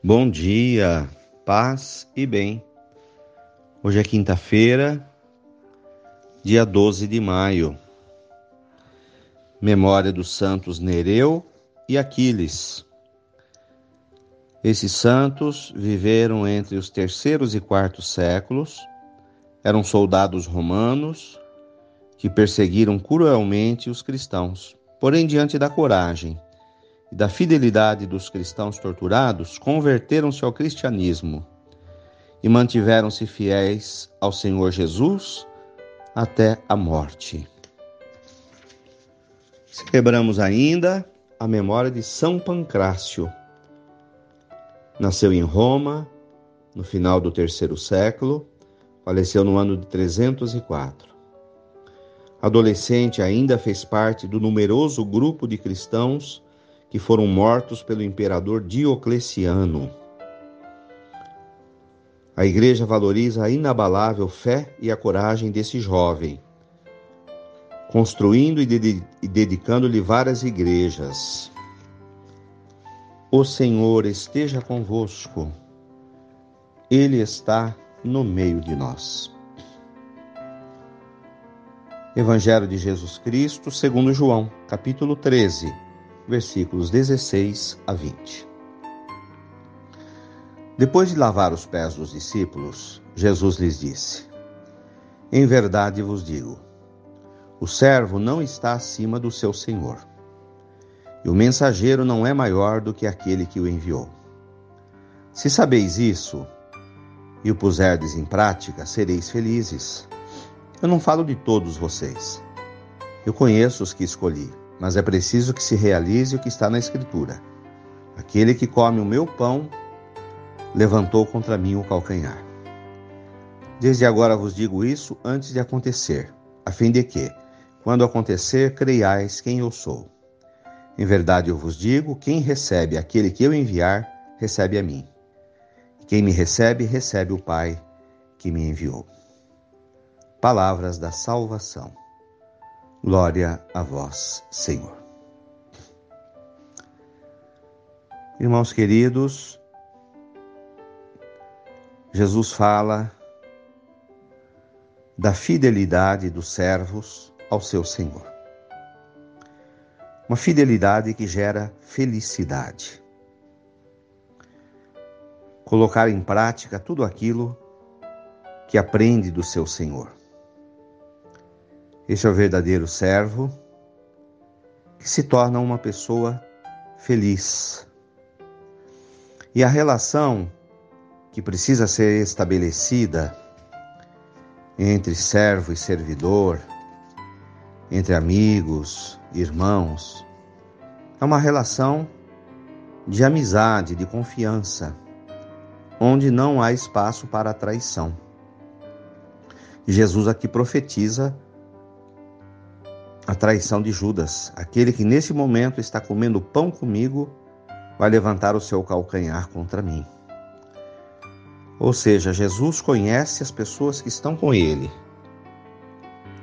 Bom dia, paz e bem. Hoje é quinta-feira, dia 12 de maio. Memória dos santos Nereu e Aquiles. Esses santos viveram entre os terceiros e quartos séculos, eram soldados romanos que perseguiram cruelmente os cristãos. Porém, diante da coragem e da fidelidade dos cristãos torturados, converteram-se ao cristianismo e mantiveram-se fiéis ao Senhor Jesus até a morte. Celebramos ainda a memória de São Pancrácio. Nasceu em Roma no final do terceiro século, faleceu no ano de 304. Adolescente, ainda fez parte do numeroso grupo de cristãos que foram mortos pelo imperador Diocleciano. A igreja valoriza a inabalável fé e a coragem desse jovem, construindo e dedicando-lhe várias igrejas. O Senhor esteja convosco, Ele está no meio de nós. Evangelho de Jesus Cristo, segundo João, capítulo 13 versículos 16 a 20. Depois de lavar os pés dos discípulos, Jesus lhes disse: Em verdade vos digo, o servo não está acima do seu senhor, e o mensageiro não é maior do que aquele que o enviou. Se sabeis isso e o puserdes em prática, sereis felizes. Eu não falo de todos vocês. Eu conheço os que escolhi mas é preciso que se realize o que está na Escritura. Aquele que come o meu pão levantou contra mim o calcanhar. Desde agora vos digo isso antes de acontecer, a fim de que, quando acontecer, creiais quem eu sou. Em verdade eu vos digo: quem recebe aquele que eu enviar, recebe a mim. Quem me recebe, recebe o Pai que me enviou. Palavras da salvação. Glória a vós, Senhor. Irmãos queridos, Jesus fala da fidelidade dos servos ao seu Senhor. Uma fidelidade que gera felicidade. Colocar em prática tudo aquilo que aprende do seu Senhor. Este é o verdadeiro servo que se torna uma pessoa feliz. E a relação que precisa ser estabelecida entre servo e servidor, entre amigos, irmãos, é uma relação de amizade, de confiança, onde não há espaço para traição. Jesus aqui profetiza a traição de Judas. Aquele que nesse momento está comendo pão comigo vai levantar o seu calcanhar contra mim. Ou seja, Jesus conhece as pessoas que estão com ele.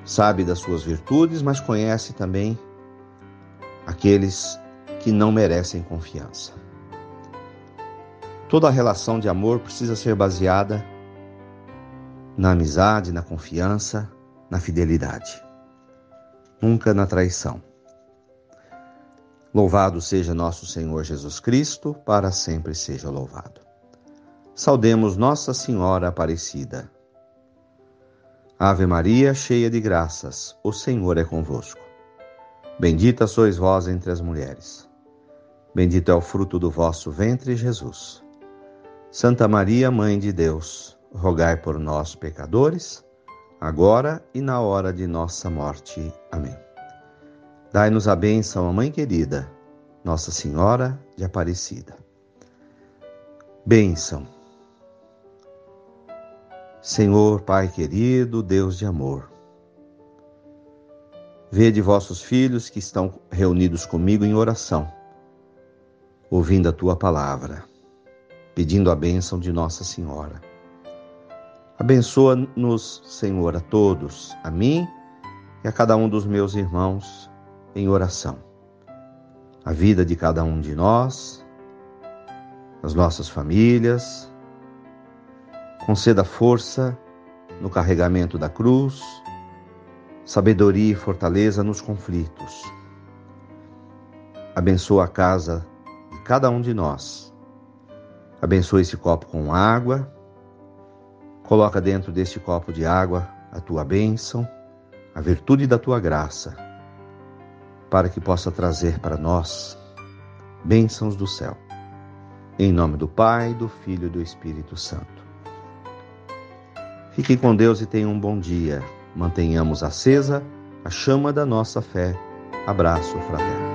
Sabe das suas virtudes, mas conhece também aqueles que não merecem confiança. Toda relação de amor precisa ser baseada na amizade, na confiança, na fidelidade nunca na traição. Louvado seja nosso Senhor Jesus Cristo, para sempre seja louvado. Saudemos Nossa Senhora Aparecida. Ave Maria, cheia de graças, o Senhor é convosco. Bendita sois vós entre as mulheres. Bendito é o fruto do vosso ventre, Jesus. Santa Maria, Mãe de Deus, rogai por nós, pecadores, agora e na hora de nossa morte. Amém. Dai-nos a bênção, Mãe querida, Nossa Senhora de Aparecida. Bênção. Senhor, Pai querido, Deus de amor, vede vossos filhos que estão reunidos comigo em oração, ouvindo a tua palavra, pedindo a bênção de Nossa Senhora Abençoa-nos, Senhor, a todos, a mim e a cada um dos meus irmãos em oração. A vida de cada um de nós, nas nossas famílias. Conceda força no carregamento da cruz, sabedoria e fortaleza nos conflitos. Abençoa a casa de cada um de nós. Abençoa esse copo com água. Coloca dentro deste copo de água a tua bênção, a virtude da tua graça, para que possa trazer para nós bênçãos do céu. Em nome do Pai, do Filho e do Espírito Santo. Fiquem com Deus e tenham um bom dia. Mantenhamos acesa a chama da nossa fé. Abraço fraterno.